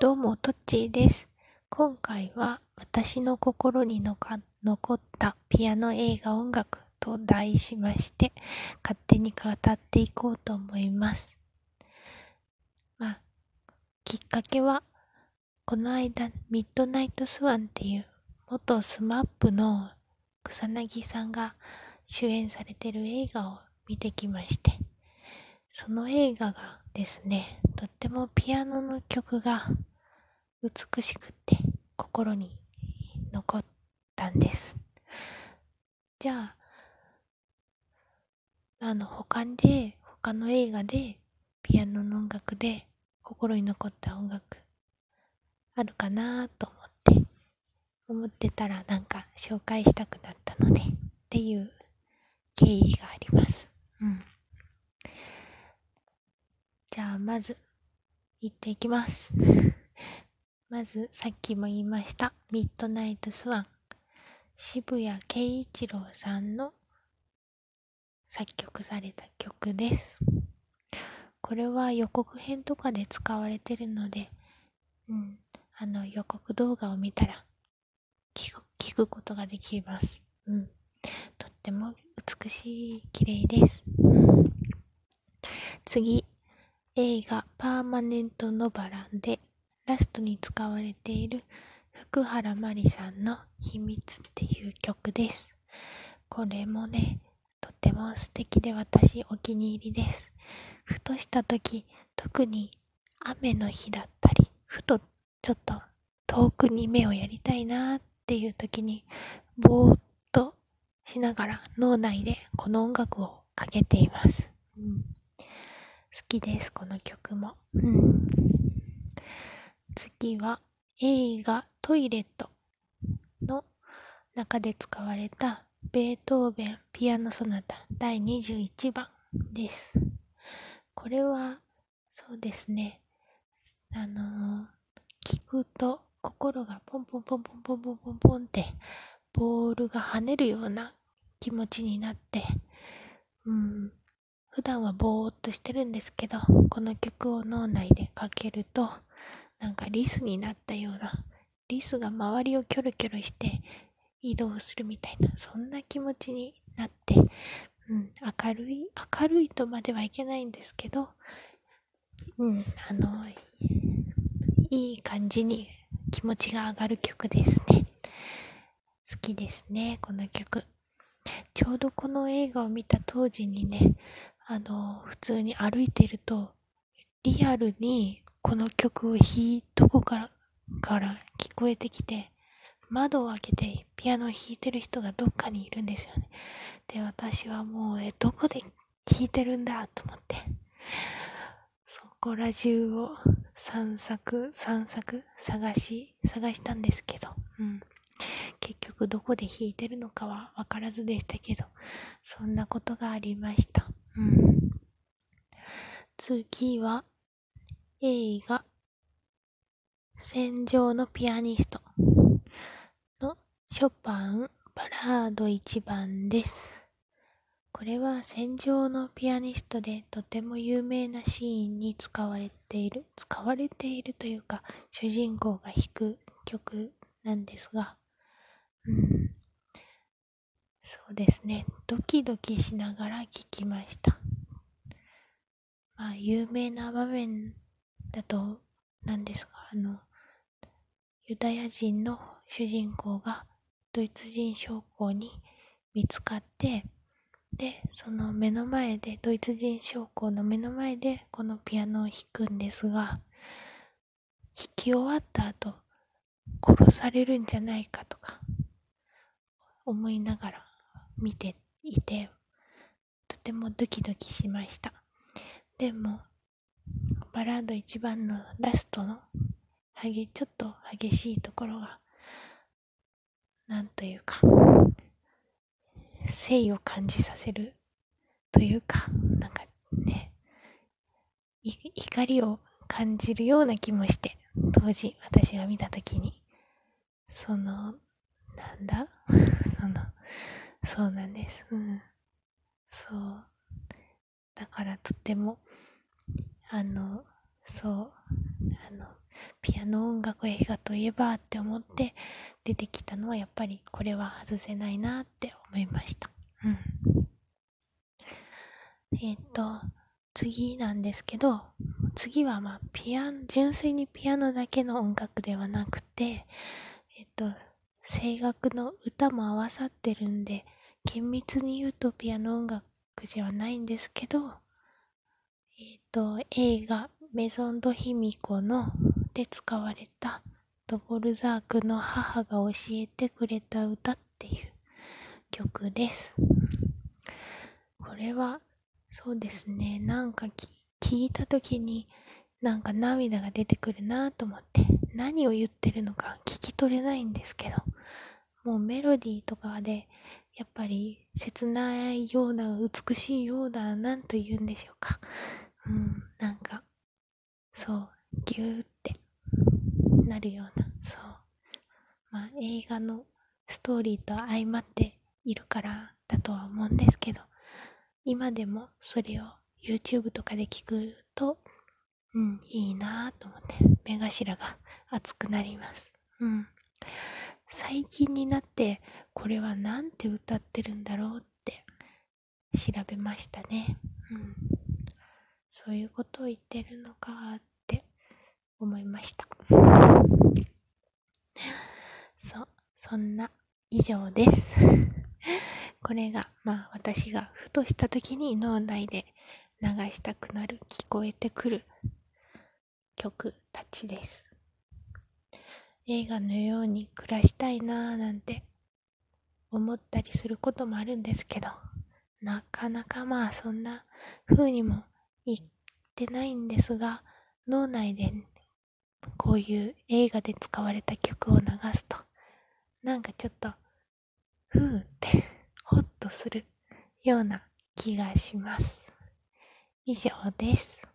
どうも、トッチーです。今回は私の心に残ったピアノ映画音楽と題しまして、勝手に語っていこうと思います。まあ、きっかけは、この間、ミッドナイトスワンっていう元 SMAP の草彅さんが主演されてる映画を見てきまして、その映画がですね、とってもピアノの曲が美しくって心に残ったんです。じゃあ、あの、他で、他の映画で、ピアノの音楽で心に残った音楽あるかなと思って、思ってたらなんか紹介したくなったので、っていう経緯があります。うん。じゃあ、まず、行っていきます。まず、さっきも言いました、ミッドナイトスワン。渋谷慶一郎さんの作曲された曲です。これは予告編とかで使われてるので、うん、あの予告動画を見たら聞く聞くことができます。うん、とっても美しい、綺麗です。次、映画パーマネントノバランでラストに使われている福原麻里さんの秘密っていう曲です。これもね、とっても素敵で私お気に入りです。ふとした時、特に雨の日だったり、ふとちょっと遠くに目をやりたいなっていう時に、ぼーっとしながら脳内でこの音楽をかけています。うん、好きです、この曲も。うん次は映画トイレットの中で使われたベートーベンピアノソナタ第21番です。これはそうですね、あのー、聞くと心がポンポンポンポンポンポンポンポンってボールが跳ねるような気持ちになって、うん、普段はぼーっとしてるんですけど、この曲を脳内でかけると、なんかリスになったような、リスが周りをキョロキョロして移動するみたいな、そんな気持ちになって、うん、明るい、明るいとまではいけないんですけど、うん、あの、いい感じに気持ちが上がる曲ですね。好きですね、この曲。ちょうどこの映画を見た当時にね、あの、普通に歩いてると、リアルにこの曲を弾い、どこからから聞こえてきて、窓を開けてピアノを弾いてる人がどっかにいるんですよね。で、私はもう、え、どこで弾いてるんだと思って、そこら中を散策、散策、探し、探したんですけど、うん。結局どこで弾いてるのかはわからずでしたけど、そんなことがありました。うん。次は、映画、戦場のピアニスト。のショパンバラード1番です。これは戦場のピアニストでとても有名なシーンに使われている、使われているというか、主人公が弾く曲なんですが、うん、そうですね、ドキドキしながら聴きました。まあ、有名な場面だとなんですが、あの、ユダヤ人の主人公がドイツ人将校に見つかって、で、その目の前で、ドイツ人将校の目の前でこのピアノを弾くんですが、弾き終わった後、殺されるんじゃないかとか思いながら見ていて、とてもドキドキしました。でも、バラード一番のラストのちょっと激しいところが、なんというか、誠意を感じさせるというか、なんかね、怒りを感じるような気もして、当時私が見たときに、その、なんだ？その、そうなんです。うん。そう。だからとっても、あの、そう、あの、ピアノ音楽映画といえばって思って出てきたのはやっぱりこれは外せないなって思いました。うん。えっ、ー、と、次なんですけど、次はまあピアノ、純粋にピアノだけの音楽ではなくて、えっ、ー、と、声楽の歌も合わさってるんで、厳密に言うとピアノ音楽じゃないんですけど、えっ、ー、と、映画メゾンドヒミコので使われたドボルザークの母が教えてくれた歌っていう曲です。これは、そうですね、なんか聞いた時になんか涙が出てくるなと思って、何を言ってるのか聞き取れないんですけど、もうメロディーとかで、やっぱり切ないような、美しいような、なんと言うんでしょうか。うん、なんか、そう、ぎゅーってなるような、そう。まあ、映画のストーリーと相まっているからだとは思うんですけど、今でもそれを YouTube とかで聞くと、うん、いいなぁと思って、目頭が熱くなります。うん。最近になって、これはなんて歌ってるんだろうって調べましたね。うん。そういうことを言ってるのかって思いました。そ、そんな以上です。これが、まあ私がふとした時に脳内で流したくなる、聞こえてくる曲たちです。映画のように暮らしたいなぁなんて思ったりすることもあるんですけど、なかなかまあそんな風にも行ってないんですが、脳内でこういう映画で使われた曲を流すと、なんかちょっと、ふーってホッとするような気がします。以上です。